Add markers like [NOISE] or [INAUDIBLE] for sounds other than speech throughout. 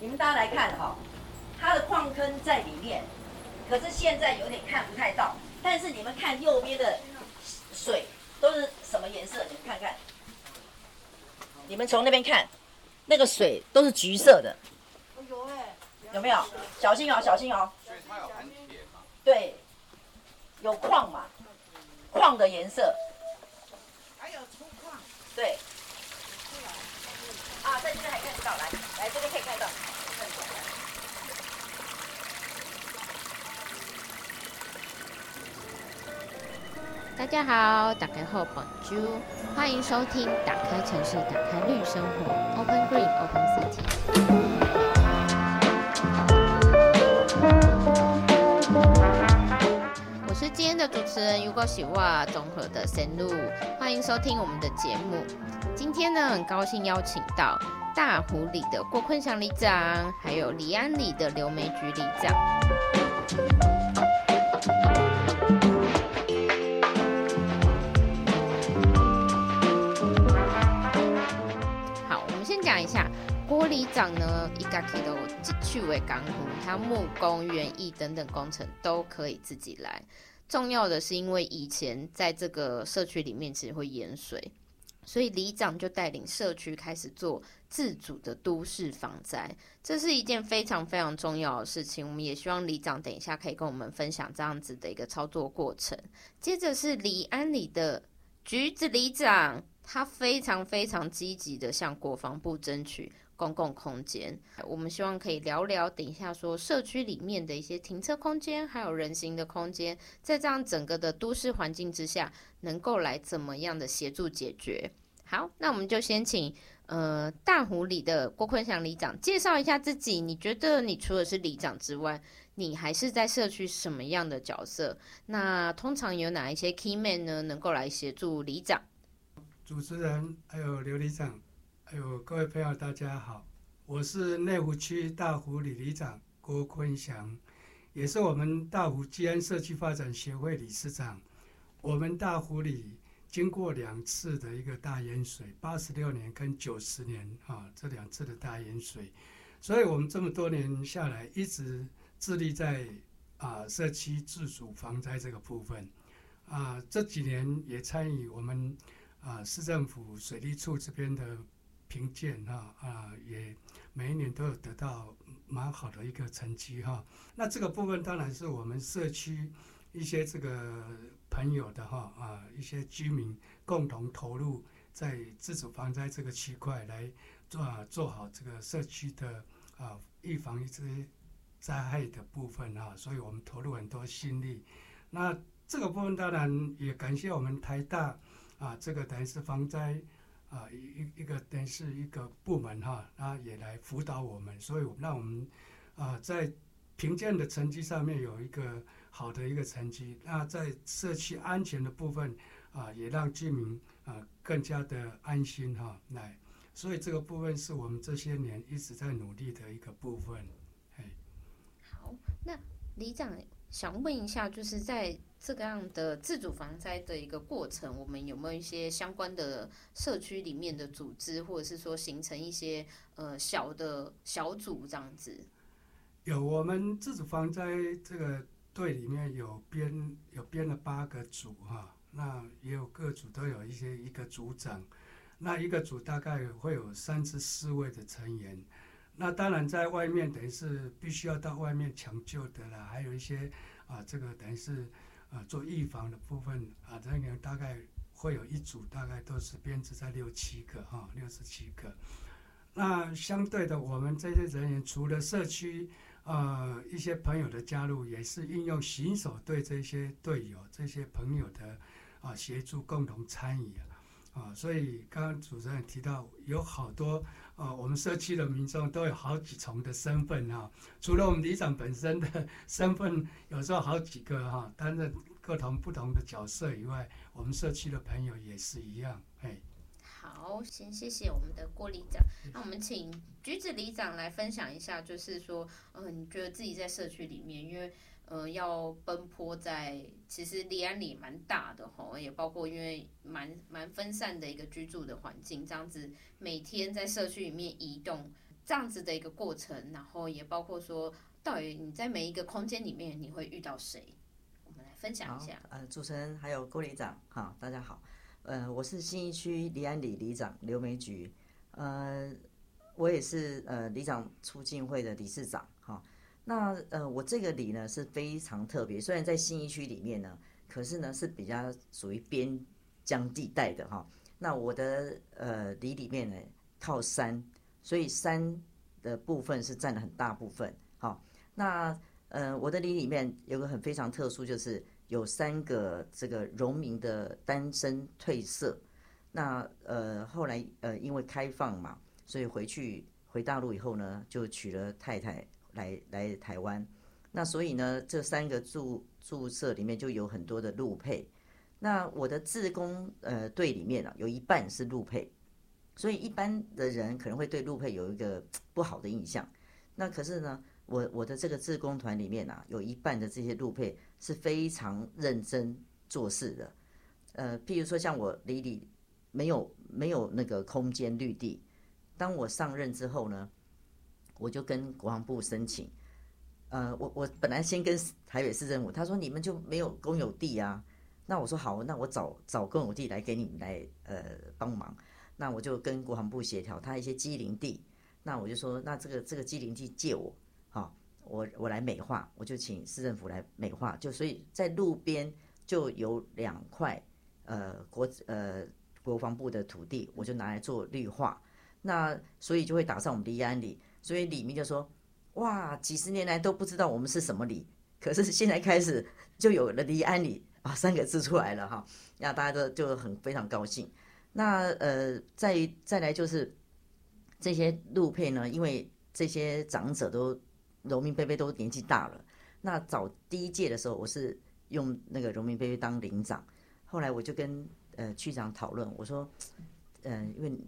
你们大家来看哈，它的矿坑在里面，可是现在有点看不太到。但是你们看右边的水都是什么颜色？你们看看，你们从那边看，那个水都是橘色的。有哎，有没有？小心哦，小心哦。所以它有含铁嘛？对，有矿嘛？矿的颜色。还有粗矿。对。啊，在这边还看得到，来，来这边可以看到。大家好，打开后 Bonjour，欢迎收听《打开城市，打开绿生活》，Open Green Open City。我是今天的主持人 Ugo 喜袜综合的神路，欢迎收听我们的节目。今天呢，很高兴邀请到大湖里的郭坤祥里长，还有李安里的刘梅菊里长。郭里长呢，一家可以都去为港湖，他木工、园艺等等工程都可以自己来。重要的是，因为以前在这个社区里面其实会淹水，所以里长就带领社区开始做自主的都市防灾，这是一件非常非常重要的事情。我们也希望里长等一下可以跟我们分享这样子的一个操作过程。接着是李安里的橘子里长，他非常非常积极的向国防部争取。公共空间，我们希望可以聊聊。等一下说社区里面的一些停车空间，还有人行的空间，在这样整个的都市环境之下，能够来怎么样的协助解决？好，那我们就先请呃大湖里的郭坤祥里长介绍一下自己。你觉得你除了是里长之外，你还是在社区什么样的角色？那通常有哪一些 key man 呢？能够来协助里长？主持人还有刘里长。哎呦，各位朋友，大家好，我是内湖区大湖里里长郭坤祥，也是我们大湖基安社区发展协会理事长。我们大湖里经过两次的一个大淹水，八十六年跟九十年啊，这两次的大淹水，所以我们这么多年下来，一直致力在啊社区自主防灾这个部分啊，这几年也参与我们啊市政府水利处这边的。评鉴哈啊，也每一年都有得到蛮好的一个成绩哈。那这个部分当然是我们社区一些这个朋友的哈啊，一些居民共同投入在自主防灾这个区块来做啊做好这个社区的啊预防一些灾害的部分哈。所以我们投入很多心力。那这个部分当然也感谢我们台大啊，这个等于是防灾。啊，一一个等于是一个部门哈，他也来辅导我们，所以让我们啊在评鉴的成绩上面有一个好的一个成绩。那在社区安全的部分啊，也让居民啊更加的安心哈。来，所以这个部分是我们这些年一直在努力的一个部分。哎，好，那李长想问一下，就是在。这个样的自主防灾的一个过程，我们有没有一些相关的社区里面的组织，或者是说形成一些呃小的小组这样子？有，我们自主防灾这个队里面有编有编了八个组哈，那也有各组都有一些一个组长，那一个组大概会有三至四位的成员。那当然在外面等于是必须要到外面抢救的啦，还有一些啊，这个等于是。啊，做预防的部分啊，这个大概会有一组，大概都是编制在六七个哈，六十七个。那相对的，我们这些人员除了社区呃一些朋友的加入，也是运用新手对这些队友、这些朋友的啊协助，共同参与啊。啊，所以刚刚主持人提到有好多。哦，我们社区的民众都有好几重的身份哈，除了我们里长本身的 [LAUGHS] 身份，有时候好几个哈，担任各同不同的角色以外，我们社区的朋友也是一样。哎，好，先谢谢我们的郭里长，那我们请橘子里长来分享一下，就是说，嗯，你觉得自己在社区里面，因为。呃，要奔波在其实离安里蛮大的吼，也包括因为蛮蛮分散的一个居住的环境，这样子每天在社区里面移动，这样子的一个过程，然后也包括说，到底你在每一个空间里面你会遇到谁？我们来分享一下。呃，主持人还有郭里长，哈，大家好。呃，我是新一区离安里里长刘梅菊，呃，我也是呃里长促进会的理事长，那呃，我这个里呢是非常特别，虽然在新一区里面呢，可是呢是比较属于边疆地带的哈。那我的呃里里面呢靠山，所以山的部分是占了很大部分。好，那呃我的里里面有个很非常特殊，就是有三个这个农民的单身退色。那呃后来呃因为开放嘛，所以回去回大陆以后呢，就娶了太太。来来台湾，那所以呢，这三个注注册里面就有很多的陆配。那我的自工呃队里面啊，有一半是陆配，所以一般的人可能会对陆配有一个不好的印象。那可是呢，我我的这个自工团里面啊，有一半的这些陆配是非常认真做事的。呃，譬如说像我里里没有没有那个空间绿地，当我上任之后呢。我就跟国防部申请，呃，我我本来先跟台北市政府，他说你们就没有公有地啊，那我说好，那我找找公有地来给你们来呃帮忙，那我就跟国防部协调他一些机林地，那我就说那这个这个机林地借我，好，我我来美化，我就请市政府来美化，就所以在路边就有两块呃国呃国防部的土地，我就拿来做绿化，那所以就会打上我们的安里。所以李明就说：“哇，几十年来都不知道我们是什么里，可是现在开始就有了‘离安里’啊三个字出来了哈，那大家都就很非常高兴。那呃，再再来就是这些路配呢，因为这些长者都农民伯伯都年纪大了。那早第一届的时候，我是用那个农民伯伯当领长，后来我就跟呃区长讨论，我说，嗯，因为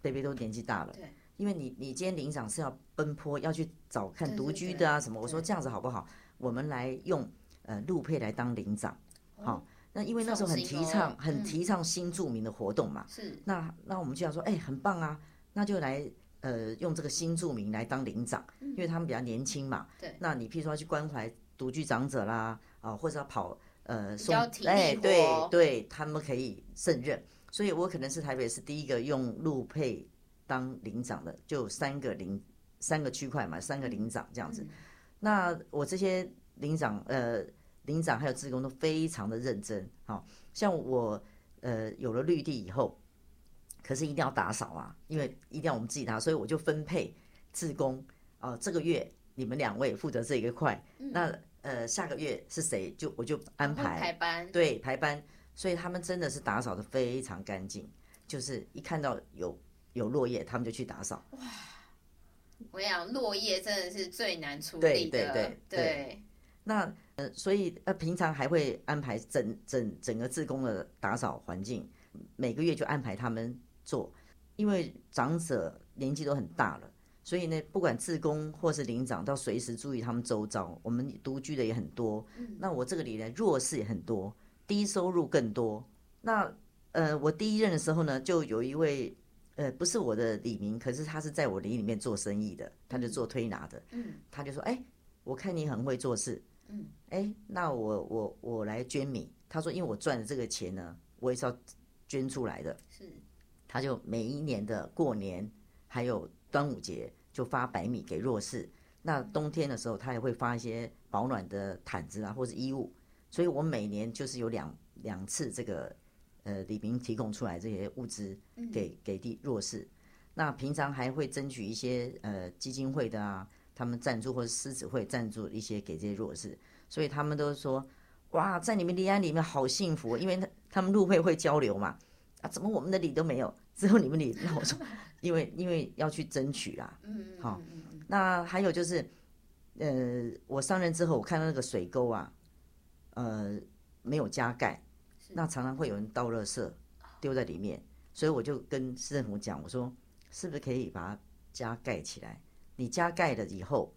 伯伯都年纪大了。”因为你你今天领长是要奔波要去找看独居的啊什么，我说这样子好不好？我们来用呃陆配来当领长，好，那因为那时候很提倡很提倡新住民的活动嘛，是，那那我们就想说，哎，很棒啊，那就来呃用这个新住民来当领长，因为他们比较年轻嘛，对，那你譬如说去关怀独居长者啦，啊或者要跑呃送，哎对对，他们可以胜任，所以我可能是台北是第一个用陆配。当领长的就三个领三个区块嘛，三个领长这样子。那我这些领长呃领长还有职工都非常的认真，好像我呃有了绿地以后，可是一定要打扫啊，因为一定要我们自己打，所以我就分配职工啊，这个月你们两位负责这一个块，那呃下个月是谁就我就安排排班，对排班，所以他们真的是打扫的非常干净，就是一看到有。有落叶，他们就去打扫。哇！我讲落叶真的是最难处理的。对对对对。那呃，所以呃，平常还会安排整整整个自工的打扫环境，每个月就安排他们做。因为长者年纪都很大了，所以呢，不管自工或是领长，都随时注意他们周遭。我们独居的也很多，那我这个里呢，弱势也很多，低收入更多。那呃，我第一任的时候呢，就有一位。呃，不是我的李明，可是他是在我里里面做生意的，他就做推拿的。嗯，他就说：“哎，我看你很会做事。嗯，哎，那我我我来捐米。他说，因为我赚的这个钱呢，我也是要捐出来的。是，他就每一年的过年还有端午节就发白米给弱势。那冬天的时候，他也会发一些保暖的毯子啊，或者衣物。所以我每年就是有两两次这个。呃，李明提供出来这些物资给给地弱势，那平常还会争取一些呃基金会的啊，他们赞助或者狮子会赞助一些给这些弱势，所以他们都说哇，在你们离安里面好幸福，因为他他们入会会交流嘛，啊，怎么我们的礼都没有，只有你们礼？[LAUGHS] 那我说，因为因为要去争取啦，嗯好，那还有就是，呃，我上任之后，我看到那个水沟啊，呃，没有加盖。那常常会有人倒垃圾丢在里面，所以我就跟市政府讲，我说是不是可以把它加盖起来？你加盖了以后，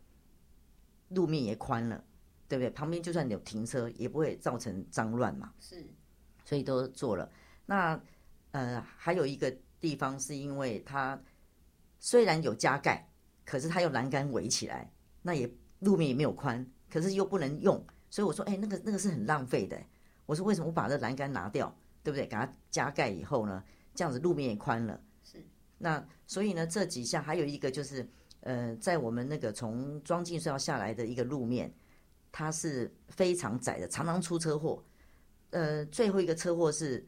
路面也宽了，对不对？旁边就算有停车，也不会造成脏乱嘛。是，所以都做了。那呃，还有一个地方是因为它虽然有加盖，可是它用栏杆围起来，那也路面也没有宽，可是又不能用，所以我说，哎，那个那个是很浪费的。我说为什么我把这栏杆拿掉，对不对？给它加盖以后呢，这样子路面也宽了。是。那所以呢，这几项还有一个就是，呃，在我们那个从庄进隧道下来的一个路面，它是非常窄的，常常出车祸。呃，最后一个车祸是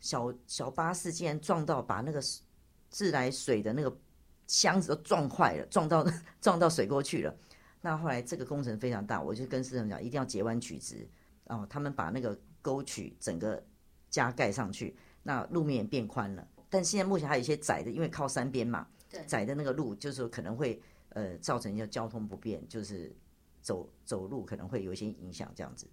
小小巴士竟然撞到，把那个自来水的那个箱子都撞坏了，撞到撞到水沟去了。那后来这个工程非常大，我就跟市长讲，一定要截弯取直。哦，他们把那个沟渠整个加盖上去，那路面也变宽了。但现在目前还有一些窄的，因为靠山边嘛，窄的那个路就是说可能会呃造成一些交通不便，就是走走路可能会有一些影响这样子。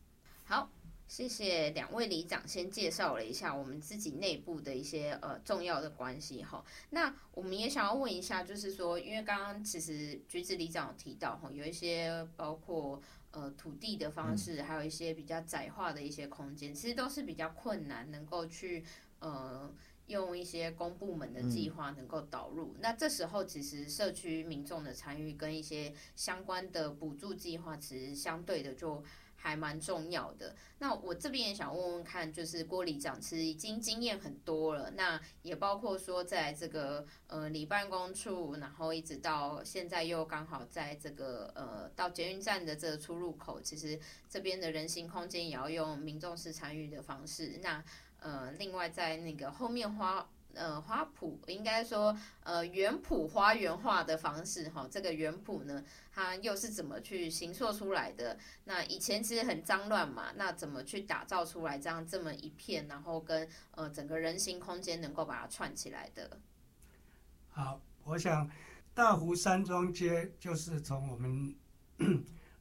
好。谢谢两位里长，先介绍了一下我们自己内部的一些呃重要的关系哈。那我们也想要问一下，就是说，因为刚刚其实橘子里长有提到哈，有一些包括呃土地的方式，还有一些比较窄化的一些空间，其实都是比较困难，能够去呃用一些公部门的计划能够导入。那这时候其实社区民众的参与跟一些相关的补助计划，其实相对的就。还蛮重要的。那我这边也想问问看，就是郭里长其实已经经验很多了，那也包括说在这个呃里办公处，然后一直到现在又刚好在这个呃到捷运站的这个出入口，其实这边的人行空间也要用民众式参与的方式。那呃另外在那个后面花。呃，花圃应该说，呃，园圃花园化的方式哈，这个园圃呢，它又是怎么去形塑出来的？那以前其实很脏乱嘛，那怎么去打造出来这样这么一片，然后跟呃整个人行空间能够把它串起来的？好，我想大湖山庄街就是从我们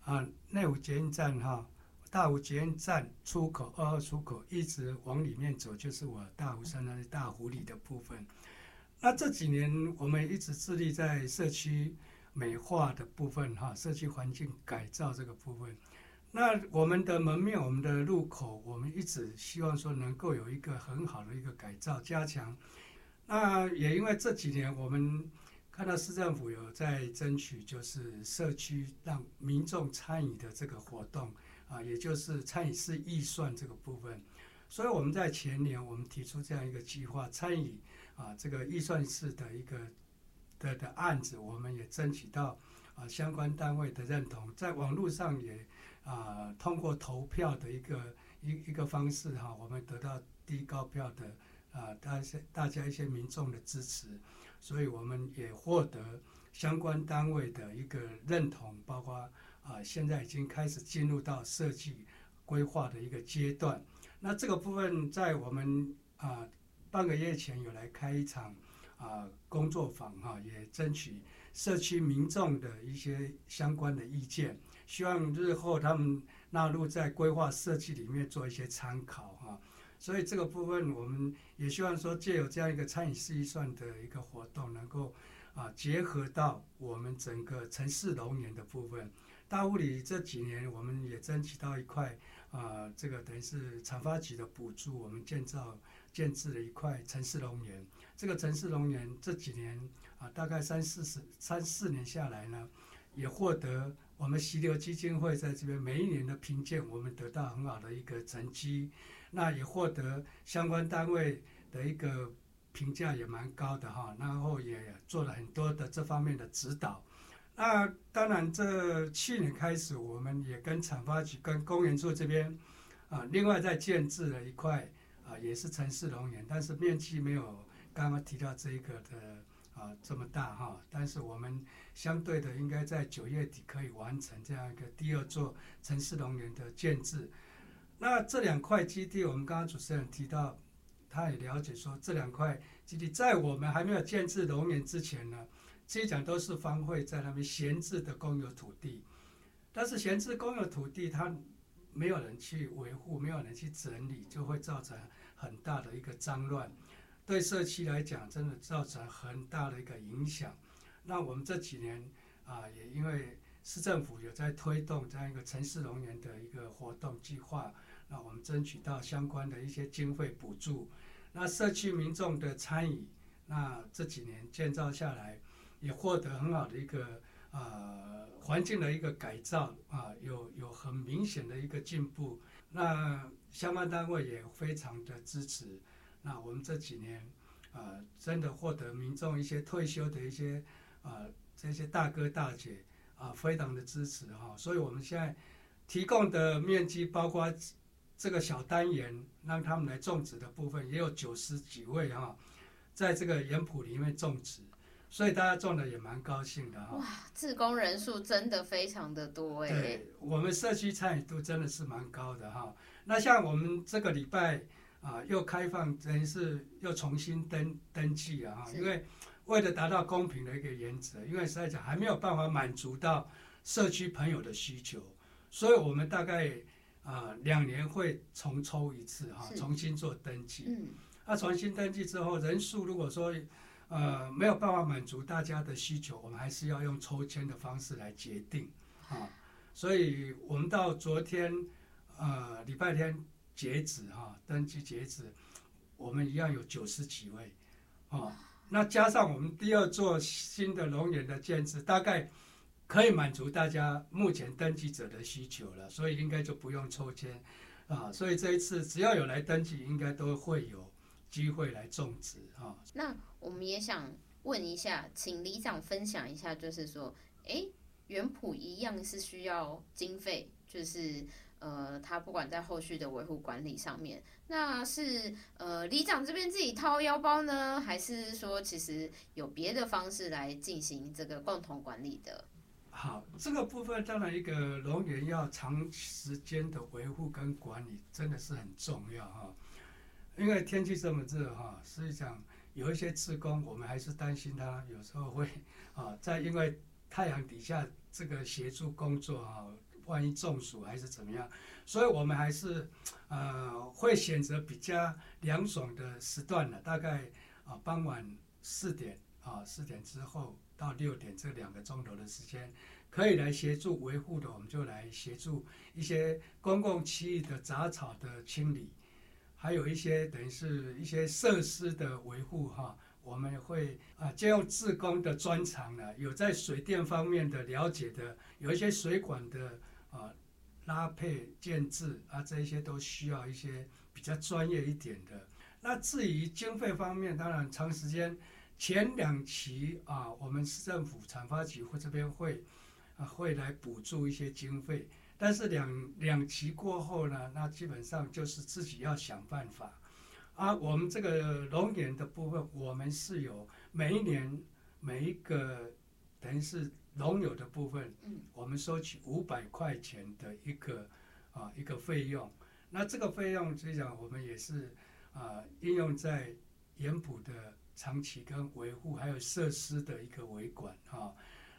啊 [CLEARS THROAT] 内湖捷运站哈。大湖捷运站出口二号出口一直往里面走，就是我大湖山的大湖里的部分。那这几年我们一直致力在社区美化的部分，哈，社区环境改造这个部分。那我们的门面、我们的入口，我们一直希望说能够有一个很好的一个改造加强。那也因为这几年我们看到市政府有在争取，就是社区让民众参与的这个活动。啊，也就是参与式预算这个部分，所以我们在前年我们提出这样一个计划，参与啊这个预算式的一个的的案子，我们也争取到啊相关单位的认同，在网络上也啊通过投票的一个一一个方式哈，我们得到低高票的啊大家大家一些民众的支持，所以我们也获得相关单位的一个认同，包括。啊，现在已经开始进入到设计规划的一个阶段。那这个部分在我们啊半个月前有来开一场啊工作坊哈，也争取社区民众的一些相关的意见，希望日后他们纳入在规划设计里面做一些参考哈。所以这个部分我们也希望说，借有这样一个餐饮试预算的一个活动，能够啊结合到我们整个城市龙年的部分。大屋里这几年，我们也争取到一块啊，这个等于是长发局的补助，我们建造建制了一块城市龙园。这个城市龙园这几年啊，大概三四十三四年下来呢，也获得我们溪流基金会在这边每一年的评鉴，我们得到很好的一个成绩。那也获得相关单位的一个评价也蛮高的哈，然后也做了很多的这方面的指导。那当然，这去年开始，我们也跟产发局、跟公园处这边，啊，另外再建制了一块，啊，也是城市龙园，但是面积没有刚刚提到这一个的啊这么大哈。但是我们相对的，应该在九月底可以完成这样一个第二座城市龙园的建制。那这两块基地，我们刚刚主持人提到，他也了解说，这两块基地在我们还没有建制龙园之前呢。这些讲都是方会在那边闲置的公有土地，但是闲置公有土地，它没有人去维护，没有人去整理，就会造成很大的一个脏乱，对社区来讲，真的造成很大的一个影响。那我们这几年啊，也因为市政府有在推动这样一个城市农园的一个活动计划，那我们争取到相关的一些经费补助，那社区民众的参与，那这几年建造下来。也获得很好的一个呃环境的一个改造啊，有有很明显的一个进步。那相关单位也非常的支持。那我们这几年啊，真的获得民众一些退休的一些啊这些大哥大姐啊，非常的支持哈。所以我们现在提供的面积包括。这个小单元让他们来种植的部分也有九十几位哈，在这个园圃里面种植，所以大家中的也蛮高兴的哈。哇，自工人数真的非常的多哎。对，我们社区参与度真的是蛮高的哈。那像我们这个礼拜啊，又开放，等于是又重新登登记啊，因为为了达到公平的一个原则，因为实在讲还没有办法满足到社区朋友的需求，所以我们大概。啊，两年会重抽一次哈，重新做登记。嗯，那重新登记之后，人数如果说呃没有办法满足大家的需求，我们还是要用抽签的方式来决定啊。所以我们到昨天呃礼拜天截止哈，登记截止，我们一样有九十几位啊。那加上我们第二座新的龙岩的建制，大概。可以满足大家目前登记者的需求了，所以应该就不用抽签，啊，所以这一次只要有来登记，应该都会有机会来种植啊。那我们也想问一下，请李长分享一下，就是说，哎，原圃一样是需要经费，就是呃，他不管在后续的维护管理上面，那是呃，李长这边自己掏腰包呢，还是说其实有别的方式来进行这个共同管理的？好，这个部分当然一个龙园要长时间的维护跟管理，真的是很重要哈。因为天气这么热哈，实际上有一些职工，我们还是担心他有时候会 [LAUGHS] 啊，在因为太阳底下这个协助工作哈，万一中暑还是怎么样，所以我们还是呃会选择比较凉爽的时段的，大概啊傍晚四点啊四点之后。到六点这两个钟头的时间，可以来协助维护的，我们就来协助一些公共区域的杂草的清理，还有一些等于是一些设施的维护哈。我们会啊，借用自工的专长呢，有在水电方面的了解的，有一些水管的啊拉配建制啊，这一些都需要一些比较专业一点的。那至于经费方面，当然长时间。前两期啊，我们市政府产发局或这边会啊会来补助一些经费，但是两两期过后呢，那基本上就是自己要想办法。啊，我们这个龙眼的部分，我们是有每一年每一个等于是龙友的部分，嗯，我们收取五百块钱的一个啊一个费用。那这个费用实际上我们也是啊应用在盐埔的。长期跟维护还有设施的一个维管啊，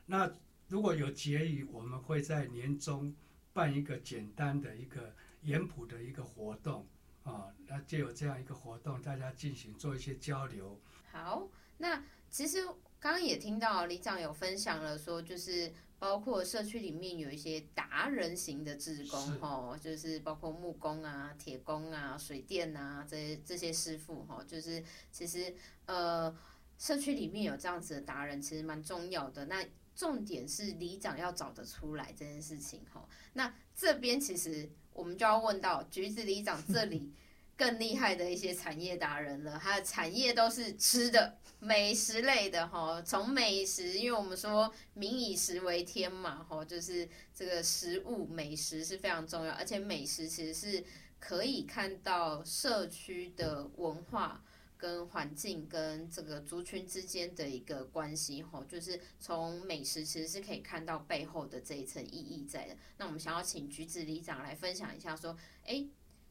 那如果有结余，我们会在年终办一个简单的一个研普的一个活动啊，那就有这样一个活动，大家进行做一些交流。好，那其实刚刚也听到李长有分享了，说就是。包括社区里面有一些达人型的职工，哈，就是包括木工啊、铁工啊、水电啊这些这些师傅，哈，就是其实呃，社区里面有这样子的达人，其实蛮重要的。那重点是里长要找得出来这件事情，哈。那这边其实我们就要问到橘子里长这里。更厉害的一些产业达人了，他的产业都是吃的美食类的哈。从美食，因为我们说民以食为天嘛，哈，就是这个食物美食是非常重要，而且美食其实是可以看到社区的文化跟环境跟这个族群之间的一个关系吼。就是从美食其实是可以看到背后的这一层意义在的。那我们想要请橘子里长来分享一下，说，哎。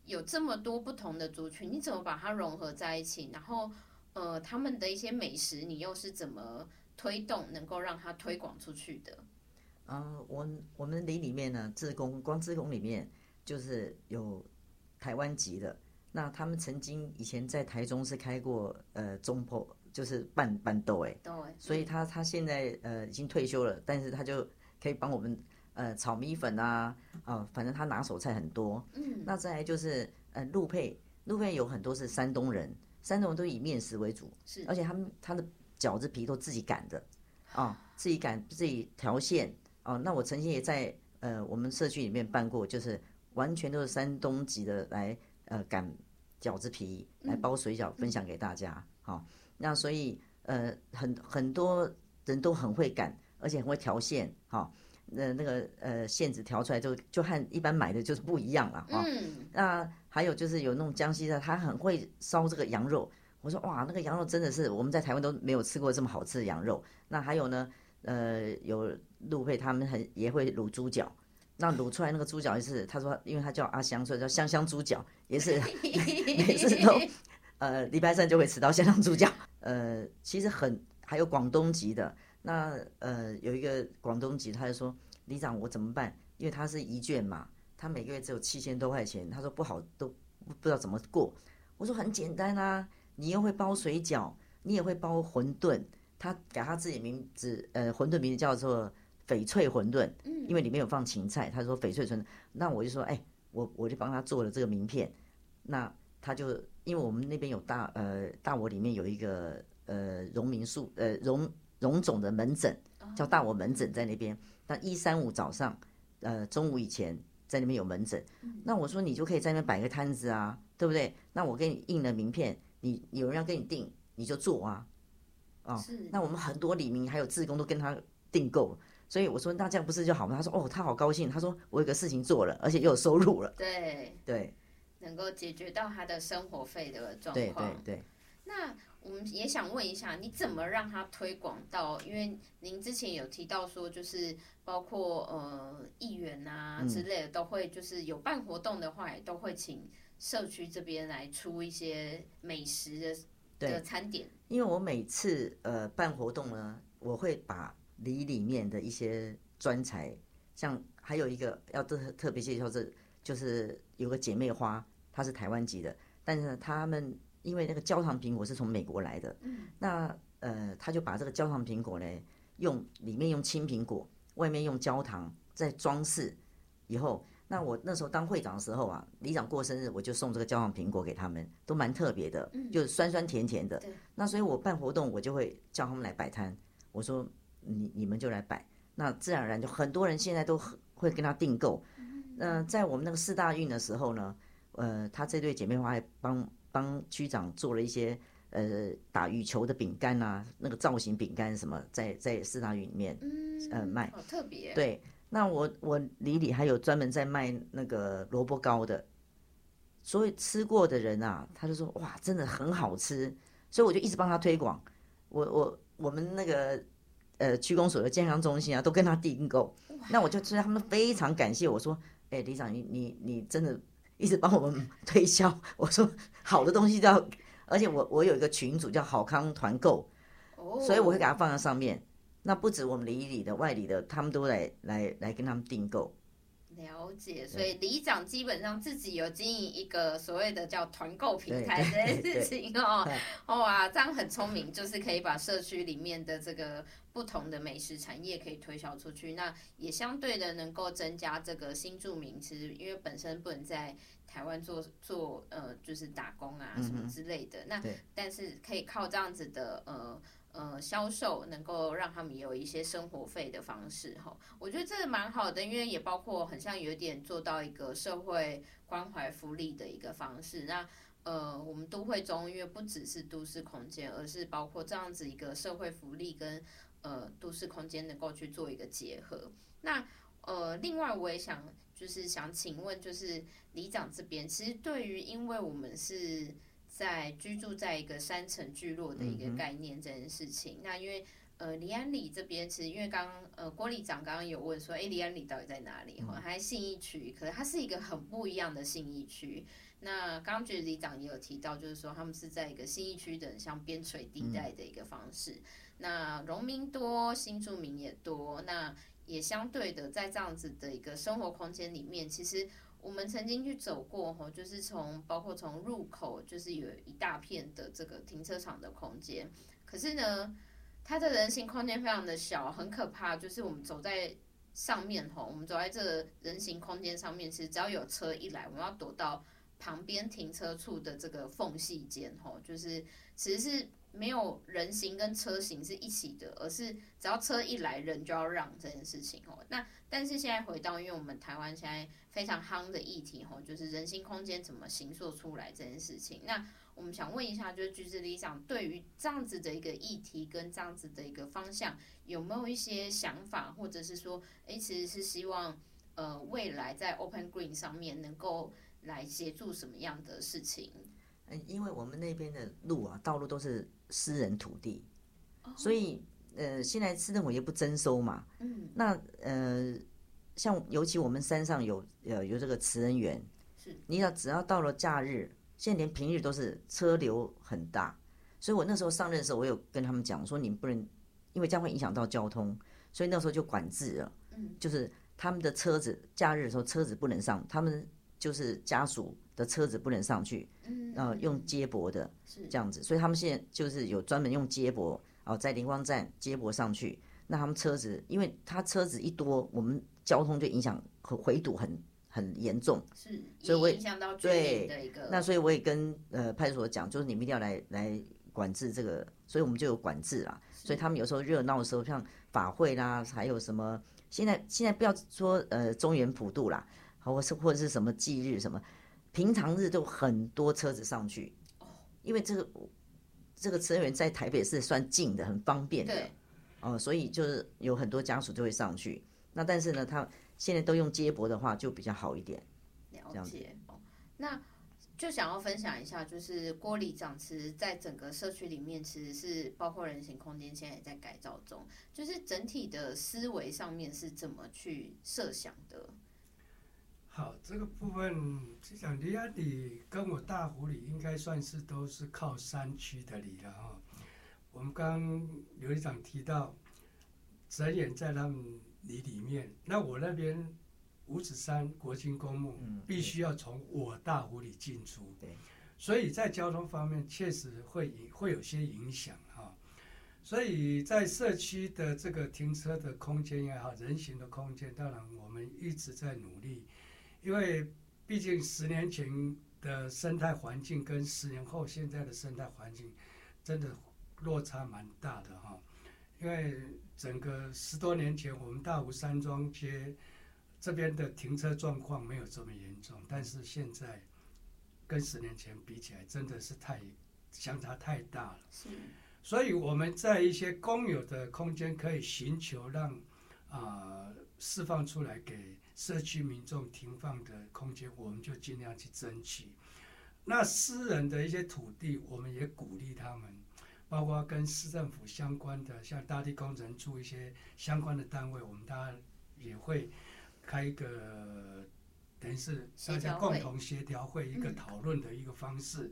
有这么多不同的族群，你怎么把它融合在一起？然后，呃，他们的一些美食，你又是怎么推动，能够让它推广出去的？嗯，我我们里里面呢，自工光自工里面就是有台湾籍的，那他们曾经以前在台中是开过呃中破，就是拌拌豆哎，豆哎，所以他他现在呃已经退休了，但是他就可以帮我们。呃，炒米粉啊，啊，反正他拿手菜很多。嗯，那再来就是呃，陆配，陆配有很多是山东人，山东人都以面食为主，是，而且他们他的饺子皮都自己擀的，哦，自己擀自己调馅哦。那我曾经也在呃我们社区里面办过，就是完全都是山东籍的来呃擀饺子皮来包水饺，分享给大家。好、那所以呃很很多人都很会擀，而且很会调馅。好、那那个呃馅子调出来就就和一般买的就是不一样了哈。嗯，那还有就是有那种江西的，他很会烧这个羊肉。我说哇，那个羊肉真的是我们在台湾都没有吃过这么好吃的羊肉。那还有呢，呃，有陆配他们很也会卤猪脚。那卤出来那个猪脚也是，他说因为他叫阿香，所以叫香香猪脚，也是每次都呃礼拜三就会吃到香香猪脚。呃，其实很还有广东籍的，那呃有一个广东籍，他就说李长我怎么办？因为他是一卷嘛，他每个月只有七千多块钱，他说不好都不知道怎么过。我说很简单啊，你又会包水饺，你也会包馄饨。他给他自己名字，呃，馄饨名字叫做翡翠馄饨，嗯因为里面有放芹菜。他说翡翠馄饨，那我就说，哎，我我就帮他做了这个名片。那他就因为我们那边有大呃大我里面有一个呃荣民宿呃荣荣总的门诊，叫大我门诊在那边。那一三五早上，呃中午以前在那边有门诊。那我说你就可以在那边摆个摊子啊，对不对？那我给你印了名片，你有人要跟你订，你就做啊。哦，是那我们很多李明还有志工都跟他订购，所以我说那这样不是就好吗？他说哦，他好高兴，他说我有个事情做了，而且又有收入了。对，对能够解决到他的生活费的状对况对。对，那我们也想问一下，你怎么让他推广到？因为您之前有提到说，就是包括呃议员啊之类的，都会就是有办活动的话，也都会请社区这边来出一些美食的对的餐点。因为我每次呃办活动呢，我会把里里面的一些专才，像还有一个要特特别介绍这，就是有个姐妹花，她是台湾籍的，但是呢，他们因为那个焦糖苹果是从美国来的，嗯那呃，他就把这个焦糖苹果呢，用里面用青苹果，外面用焦糖，再装饰以后。那我那时候当会长的时候啊，里长过生日，我就送这个焦糖苹果给他们，都蛮特别的，就是酸酸甜甜的。那所以我办活动，我就会叫他们来摆摊。我说你你们就来摆，那自然而然就很多人现在都很会跟他订购。那在我们那个四大运的时候呢，呃，他这对姐妹花还帮帮区长做了一些呃打羽球的饼干啊，那个造型饼干什么，在在四大运里面呃卖。好特别。对，那我我里里还有专门在卖那个萝卜糕的，所以吃过的人啊，他就说哇，真的很好吃，所以我就一直帮他推广。我我我们那个呃区公所的健康中心啊，都跟他订购，那我就知道他们非常感谢我说，哎，李长你你你真的一直帮我们 [LAUGHS] 推销，我说好的东西都要，而且我我有一个群组叫好康团购，哦，所以我会给他放在上面。那不止我们里里的、外里的，他们都来来来跟他们订购。了解，所以里长基本上自己有经营一个所谓的叫团购平台 [LAUGHS] 这件事情哦对，哇，这样很聪明，就是可以把社区里面的这个不同的美食产业可以推销出去，那也相对的能够增加这个新住民，其实因为本身不能在台湾做做呃就是打工啊什么之类的，那但是可以靠这样子的呃。呃，销售能够让他们有一些生活费的方式哈，我觉得这蛮好的，因为也包括很像有点做到一个社会关怀福利的一个方式。那呃，我们都会中，因为不只是都市空间，而是包括这样子一个社会福利跟呃都市空间能够去做一个结合。那呃，另外我也想就是想请问，就是里长这边，其实对于因为我们是。在居住在一个山城聚落的一个概念这件事情，那因为呃离安里这边其实因为刚呃郭里长刚刚有问说，哎离安里到底在哪里？哈、还信义区，可是它是一个很不一样的信义区。那刚刚觉得里长也有提到，就是说他们是在一个信义区的像边陲地带的一个方式。那农民多，新住民也多，那也相对的在这样子的一个生活空间里面，其实。我们曾经去走过吼，就是从包括从入口，就是有一大片的这个停车场的空间。可是呢，它的人行空间非常的小，很可怕。就是我们走在上面吼，我们走在这人行空间上面，其实只要有车一来，我们要躲到旁边停车处的这个缝隙间吼，就是其实是没有人行跟车行是一起的，而是只要车一来，人就要让这件事情哦。那但是现在回到，因为我们台湾现在非常夯的议题吼，就是人行空间怎么形塑出来这件事情。那我们想问一下，就是橘子理想对于这样子的一个议题跟这样子的一个方向，有没有一些想法，或者是说，诶，其实是希望呃未来在 Open Green 上面能够来协助什么样的事情？嗯，因为我们那边的路啊，道路都是私人土地，所以呃，现在市政府也不征收嘛。嗯，那呃，像尤其我们山上有呃有这个慈恩园，是你要只要到了假日，现在连平日都是车流很大，所以我那时候上任的时候，我有跟他们讲说，你们不能因为这样会影响到交通，所以那时候就管制了。嗯，就是他们的车子假日的时候车子不能上，他们就是家属的车子不能上去，嗯呃，用接驳的是这样子，所以他们现在就是有专门用接驳哦，在灵光站接驳上去。那他们车子，因为他车子一多，我们交通就影响回回堵很很严重。是，所以我影响到居民的一个那所以我也跟呃派出所讲，就是你们一定要来来管制这个，所以我们就有管制啦。所以他们有时候热闹的时候，像法会啦，还有什么，现在现在不要说呃中原普渡啦，或是或者是什么忌日什么，平常日都很多车子上去，因为这个这个慈恩园在台北是算近的，很方便的对。哦，所以就是有很多家属就会上去。那但是呢，他现在都用接驳的话就比较好一点。了解。哦那就想要分享一下，就是郭里长其实在整个社区里面，其实是包括人行空间，现在也在改造中。就是整体的思维上面是怎么去设想的？好，这个部分就讲离安里跟我大湖里应该算是都是靠山区的里了哈。我们刚刚刘局长提到，展演在他们里里面，那我那边五指山国军公墓嗯必须要从我大湖里进出，对，所以在交通方面确实会影会有些影响哈。所以在社区的这个停车的空间也好，人行的空间，当然我们一直在努力，因为毕竟十年前的生态环境跟十年后现在的生态环境，真的落差蛮大的哈。因为整个十多年前，我们大湖山庄街这边的停车状况没有这么严重，但是现在跟十年前比起来，真的是太相差太大了。是所以我们在一些公有的空间可以寻求让啊、释放出来给社区民众停放的空间，我们就尽量去争取。那私人的一些土地，我们也鼓励他们，包括跟市政府相关的，像大地工程处一些相关的单位，我们大家也会开一个，等于是大家共同协调会一个讨论的一个方式，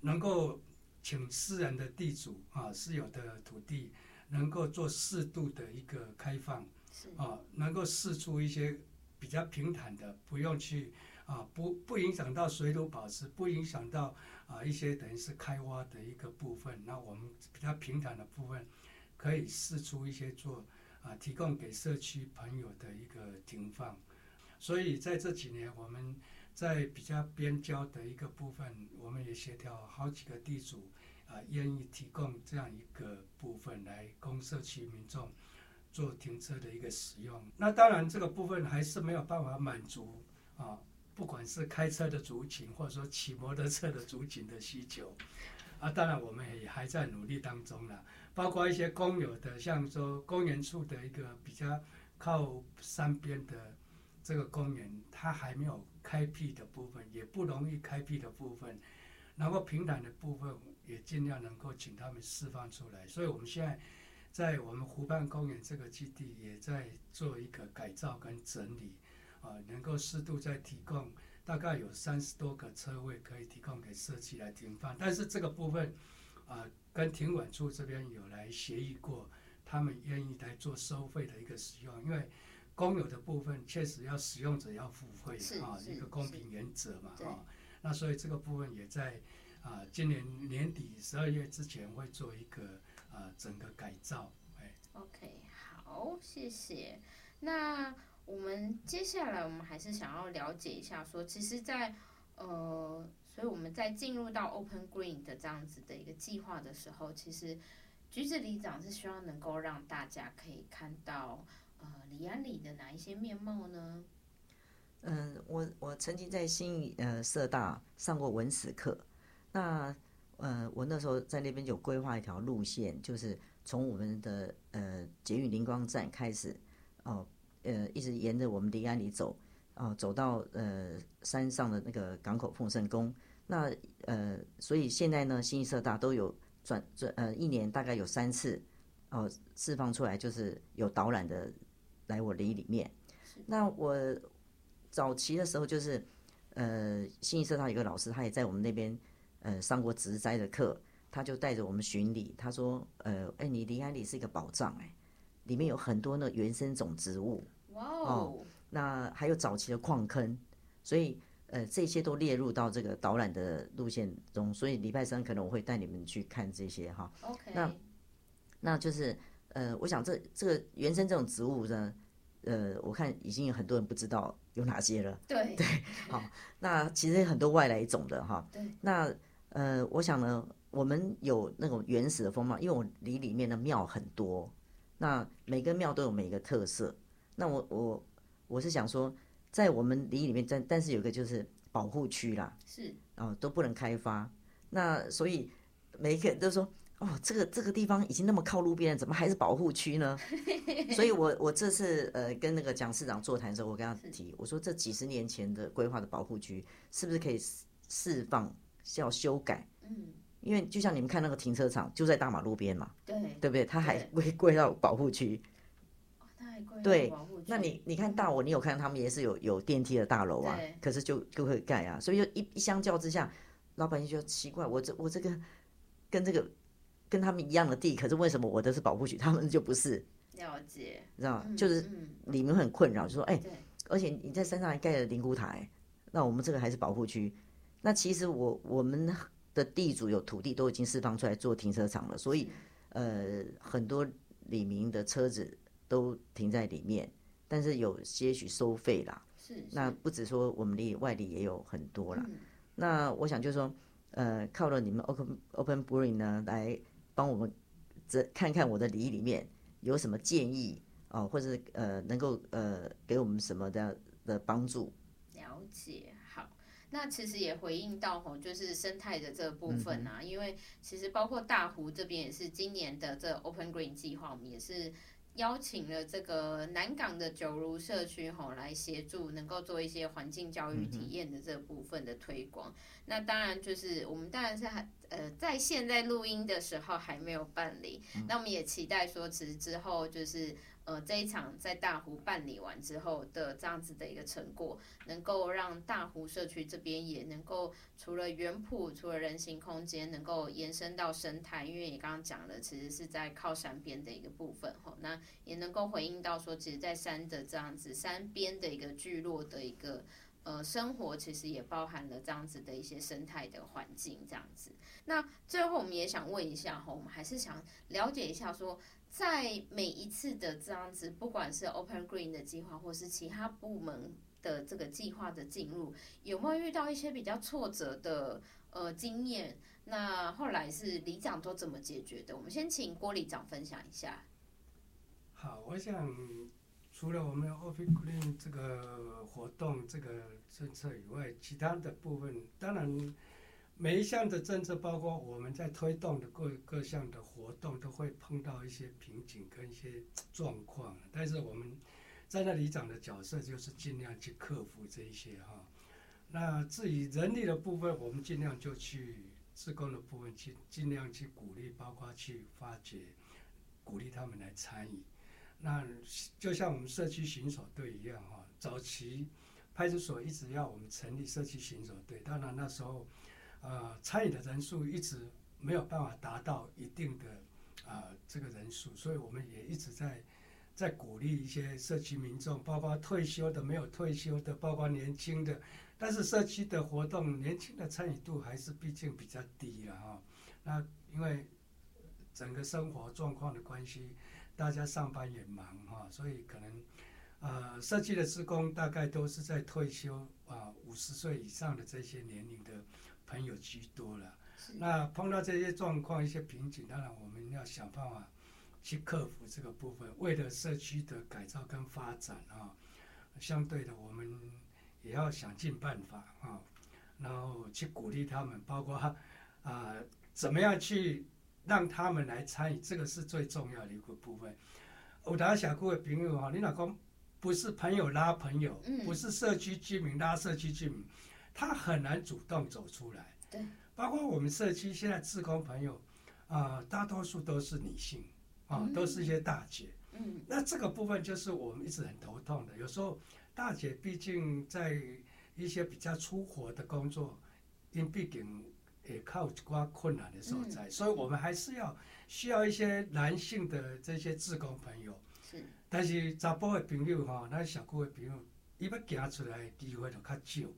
能够请私人的地主啊，私有的土地，能够做适度的一个开放是啊，能够试出一些比较平坦的，不用去啊，不不影响到水土保持，不影响到啊一些等于是开挖的一个部分。那我们比较平坦的部分，可以试出一些做啊，提供给社区朋友的一个停放。所以在这几年，我们在比较边郊的一个部分，我们也协调好几个地主啊，愿意提供这样一个部分来供社区民众做停车的一个使用。那当然，这个部分还是没有办法满足啊，不管是开车的族群，或者说骑摩托车的族群的需求。啊，当然我们也还在努力当中了，包括一些公有的，像说公园处的一个比较靠山边的这个公园，它还没有开辟的部分，也不容易开辟的部分，然后平坦的部分也尽量能够请他们释放出来。所以我们现在在我们湖畔公园这个基地也在做一个改造跟整理，啊，能够适度再提供。大概有三十多个车位可以提供给社区来停放，但是这个部分，啊、跟停管处这边有来协议过，他们愿意来做收费的一个使用，因为公有的部分确实要使用者要付费啊，一个公平原则嘛啊，那所以这个部分也在啊今年年底十二月之前会做一个啊整个改造，哎。OK，好，谢谢。那我们接下来我们还是想要了解一下说其实在，呃，所以我们在进入到 Open Green 的这样子的一个计划的时候，其实橘子里长是希望能够让大家可以看到呃李安里的哪一些面貌呢？嗯，我我曾经在新义呃社大上过文史课，那呃我那时候在那边有规划一条路线，就是从我们的呃捷运灵光站开始，哦呃一直沿着我们离安里走，哦走到呃山上的那个港口奉圣宫，那呃所以现在呢新义社大都有转转呃一年大概有三次，哦释放出来就是有导览的来我里里面，那我。早期的时候，就是呃，新义社大有个老师，他也在我们那边呃上过植栽的课，他就带着我们巡礼。他说：“呃，哎，你离安里是一个宝藏，哎，里面有很多那原生种植物，哇哦，那还有早期的矿坑，所以呃，这些都列入到这个导览的路线中。所以礼拜三可能我会带你们去看这些哈。OK，那那就是呃，我想这这个原生这种植物呢。”呃，我看已经有很多人不知道有哪些了。对对，好，[LAUGHS] 那其实很多外来种的哈。对。那呃，我想呢，我们有那种原始的风貌，因为我里里面的庙很多，那每个庙都有每个特色。那我我我是想说，在我们里里面，但但是有个就是保护区啦，是啊，都不能开发。那所以每一个人都说。哦，这个这个地方已经那么靠路边，怎么还是保护区呢？[LAUGHS] 所以，我我这次呃跟那个蒋市长座谈的时候，我跟他提，我说这几十年前的规划的保护区，是不是可以释放，要修改？嗯，因为就像你们看那个停车场，就在大马路边嘛，对，对不对？它还会归到保护区。哦，它还归对。那你你看大我，你有看他们也是有有电梯的大楼啊，可是就就会盖啊，所以就一一相较之下，老百姓就奇怪，我这我这个跟这个。跟他们一样的地，可是为什么我的是保护区，他们就不是？了解，知道吗？就是里面很困扰，就说哎，而且你在山上还盖了灵骨塔，那我们这个还是保护区。那其实我我们的地主有土地都已经释放出来做停车场了，所以呃很多里民的车子都停在里面，但是有些许收费啦。是，那不止说我们里外里也有很多啦。那我想就是说，呃，靠了你们 Open Open Bring 呢来。帮我们这看看我的里里面有什么建议哦，或者呃能够呃给我们什么的的帮助？了解好，那其实也回应到吼，就是生态的这个部分啊，因为其实包括大湖这边也是今年的这 Open Green 计划，我们也是。邀请了这个南港的九如社区吼来协助，能够做一些环境教育体验的这部分的推广。那当然就是我们当然是还呃在现在录音的时候还没有办理，那我们也期待说其实之后就是。呃，这一场在大湖办理完之后的这样子的一个成果，能够让大湖社区这边也能够除了原圃，除了人行空间，能够延伸到生态，因为你刚刚讲了其实是在靠山边的一个部分吼，那也能够回应到说，其实，在山的这样子山边的一个聚落的一个呃生活，其实也包含了这样子的一些生态的环境这样子。那最后我们也想问一下哈，我们还是想了解一下说。在每一次的这样子，不管是 Open Green 的计划，或是其他部门的这个计划的进入，有没有遇到一些比较挫折的呃经验？那后来是里长都怎么解决的？我们先请郭里长分享一下。好，我想除了我们 Open Green 这个活动、这个政策以外，其他的部分当然。每一项的政策，包括我们在推动的各各项的活动，都会碰到一些瓶颈跟一些状况。但是我们在那里长的角色，就是尽量去克服这一些哈。那至于人力的部分，我们尽量就去自工的部分去尽量去鼓励，包括去发掘，鼓励他们来参与。那就像我们社区巡守队一样哈，早期派出所一直要我们成立社区巡守队，当然那时候。呃，参与的人数一直没有办法达到一定的啊这个人数，所以我们也一直在在鼓励一些社区民众，包括退休的、没有退休的，包括年轻的。但是社区的活动，年轻的参与度还是毕竟比较低了哈。那因为整个生活状况的关系，大家上班也忙哈，所以可能呃社区的职工大概都是在退休啊五十岁以上的这些年龄的。朋友居多了。那碰到这些状况、一些瓶颈，当然我们要想办法去克服这个部分。为了社区的改造跟发展啊，相对的我们也要想尽办法啊，然后去鼓励他们，包括啊怎么样去让他们来参与，这个是最重要的一个部分。有大小各位朋友哈，你老公不是朋友拉朋友，嗯不是社区居民拉社区居民，他很难主动走出来。对。包括我们社区现在志工朋友，啊，大多数都是女性，啊，都是一些大姐。嗯。那这个部分就是我们一直很头痛的。有时候大姐毕竟在一些比较粗活的工作，因毕竟也靠挂困难的所在，所以我们还是要需要一些男性的这些志工朋友。是。但是查甫的朋友哈，那小姑的朋友，伊要行出来的机会就较少。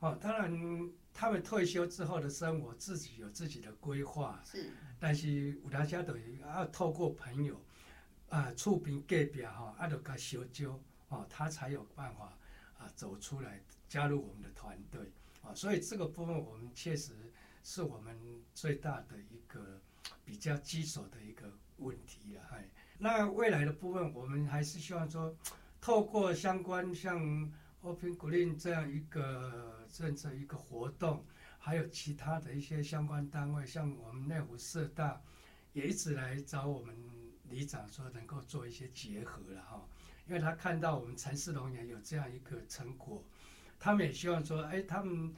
哦，当然。他们退休之后的生活，自己有自己的规划。是。但是有大家等于要透过朋友，啊，触屏隔壁哈，啊，就跟小交，哦，他才有办法啊走出来，加入我们的团队。啊，所以这个部分我们确实是我们最大的一个比较棘手的一个问题了。哎，那未来的部分，我们还是希望说，透过相关像 Open Green 这样一个。政策一个活动，还有其他的一些相关单位，像我们内湖社大，也一直来找我们里长说能够做一些结合了哈，因为他看到我们城市农园有这样一个成果，他们也希望说，哎，他们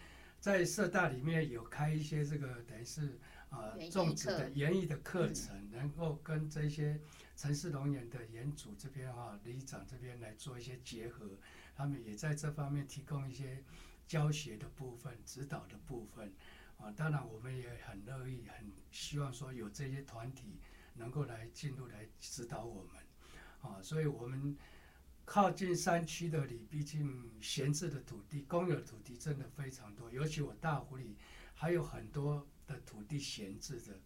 在社大里面有开一些这个等于是啊种植的园艺的课程，能够跟这些城市农园的园主这边啊里长这边来做一些结合，他们也在这方面提供一些。教学的部分、指导的部分，啊，当然我们也很乐意、很希望说有这些团体能够来进入来指导我们，啊，所以我们靠近山区的里，毕竟闲置的土地、公有土地真的非常多，尤其我大湖里还有很多的土地闲置的，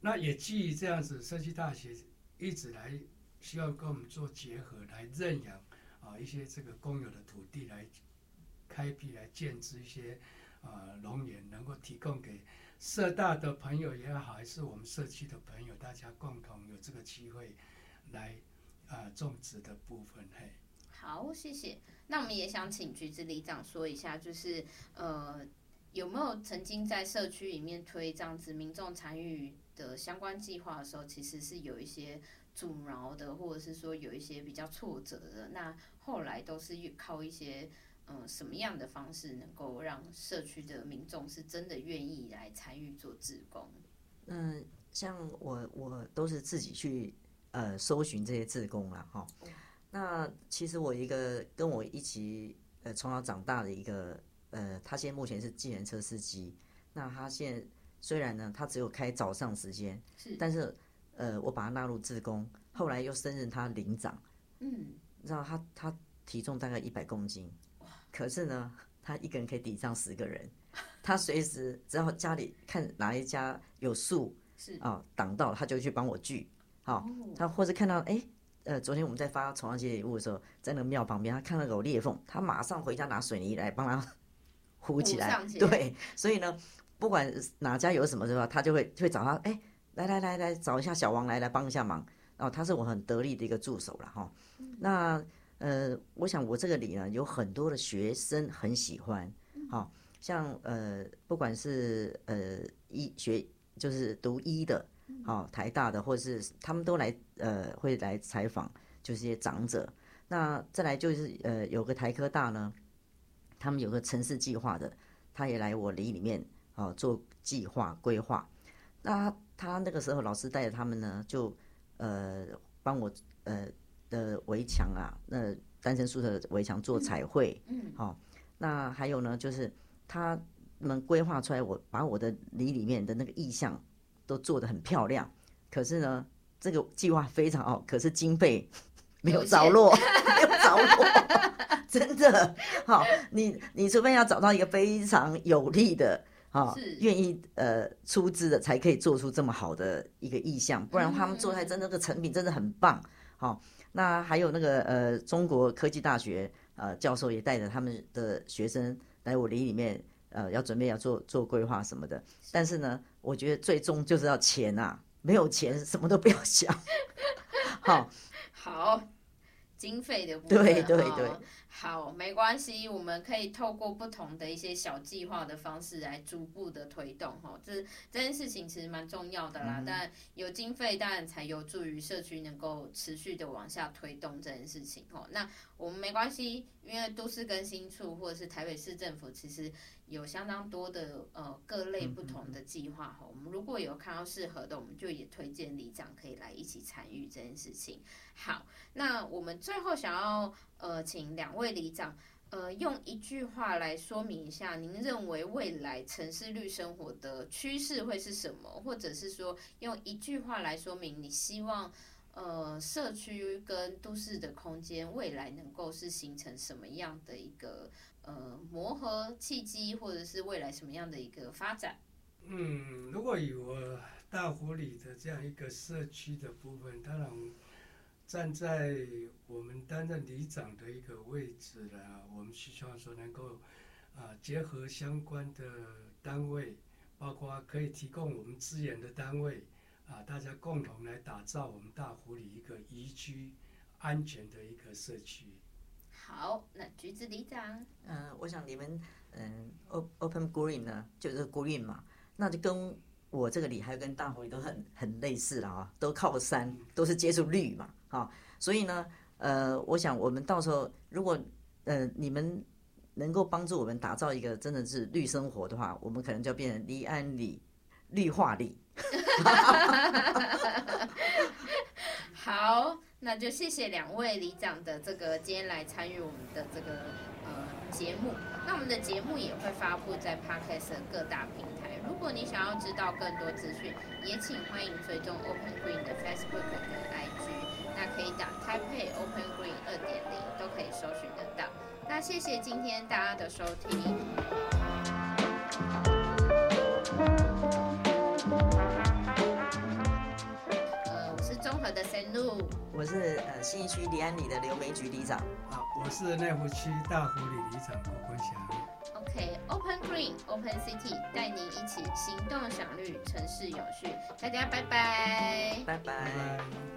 那也基于这样子，社区大学一直来希望跟我们做结合，来认养啊一些这个公有的土地来。开辟来建置一些，呃，农园能够提供给社大的朋友也好，还是我们社区的朋友，大家共同有这个机会来，呃，种植的部分。嘿，好，谢谢。那我们也想请橘子里长说一下，就是呃，有没有曾经在社区里面推这样子民众参与的相关计划的时候，其实是有一些阻挠的，或者是说有一些比较挫折的。那后来都是靠一些。嗯，什么样的方式能够让社区的民众是真的愿意来参与做志工？嗯，像我我都是自己去呃搜寻这些志工了哈。那其实我一个跟我一起呃从小长大的一个呃，他现在目前是计程车司机。那他现在虽然呢，他只有开早上时间，是，但是呃，我把他纳入志工，后来又升任他领长。嗯，你知道他他体重大概一百公斤。可是呢，他一个人可以抵上十个人。他随时只要家里看哪一家有树，是啊挡到，他就去帮我锯。好，他或者看到哎，呃，昨天我们在发重阳节礼物的时候，在那个庙旁边，他看到有裂缝，他马上回家拿水泥来帮他 [LAUGHS] 糊起来。对，所以呢，不管哪家有什么是吧，他就会会找他，哎，来来来来，找一下小王来来帮一下忙。哦，他是我很得力的一个助手了哈。那。呃，我想我这个里呢，有很多的学生很喜欢，好像呃，不管是呃医学，就是读医的，好台大的，或者是他们都来呃会来采访，就是一些长者。那再来就是呃有个台科大呢，他们有个城市计划的，他也来我里里面哦做计划规划。那他那个时候老师带着他们呢，就呃帮我呃。的围墙啊，那单身宿舍的围墙做彩绘，嗯，好，那还有呢，就是他们规划出来，我把我的里里面的那个意象都做得很漂亮。可是呢，这个计划非常好，可是经费没有着落，[LAUGHS] 没有着落，真的好，你你除非要找到一个非常有利的，啊，愿意呃出资的，才可以做出这么好的一个意向，不然他们做出来真的个成品真的很棒，好。那还有那个呃，中国科技大学呃教授也带着他们的学生来我里里面呃要准备要做做规划什么的。但是呢，我觉得最终就是要钱啊，没有钱什么都不要想。[LAUGHS] 好，[LAUGHS] 好，经费的部分，对对哦对好，没关系，我们可以透过不同的一些小计划的方式来逐步的推动哈，这这件事情其实蛮重要的啦。嗯但有经费，当然才有助于社区能够持续的往下推动这件事情哈。那我们没关系，因为都市更新处或者是台北市政府其实有相当多的呃各类不同的计划哈。我们如果有看到适合的，我们就也推荐里长可以来一起参与这件事情。好，那我们最后想要呃，请两位里长呃用一句话来说明一下，您认为未来城市绿生活的趋势会是什么？或者是说用一句话来说明你希望呃社区跟都市的空间未来能够是形成什么样的一个呃磨合契机，或者是未来什么样的一个发展？嗯，如果以我大湖里的这样一个社区的部分，当然站在我们担任里长的一个位置呢，我们是希望说能够啊、结合相关的单位，包括可以提供我们资源的单位啊、大家共同来打造我们大湖里一个宜居、安全的一个社区。好，那橘子里长，嗯、我想你们嗯、o Open Green 呢，就是 Green 嘛，那就跟我这个里还有跟大湖里都很很类似了啊，都靠山，都是接触绿嘛，啊，所以呢，呃，我想我们到时候如果呃你们能够帮助我们打造一个真的是绿生活的话，我们可能就变成离安里绿化里。[LAUGHS] 好，那就谢谢两位里长的这个今天来参与我们的这个呃节目。那我们的节目也会发布在 Podcast 各大平台。如果你想要知道更多资讯，也请欢迎追踪 Open Green 的 Facebook 跟 IG。那可以打 Taipei Open Green 二点零都可以搜寻得到。那谢谢今天大家的收听。呃，我是综合的神路。我是呃新义区离安里的刘梅局里长。啊，我是内湖区大湖里里长郭坤祥。OK，Open、Green Open City 带您一起行动享绿，城市有序。大家拜拜。拜拜拜拜。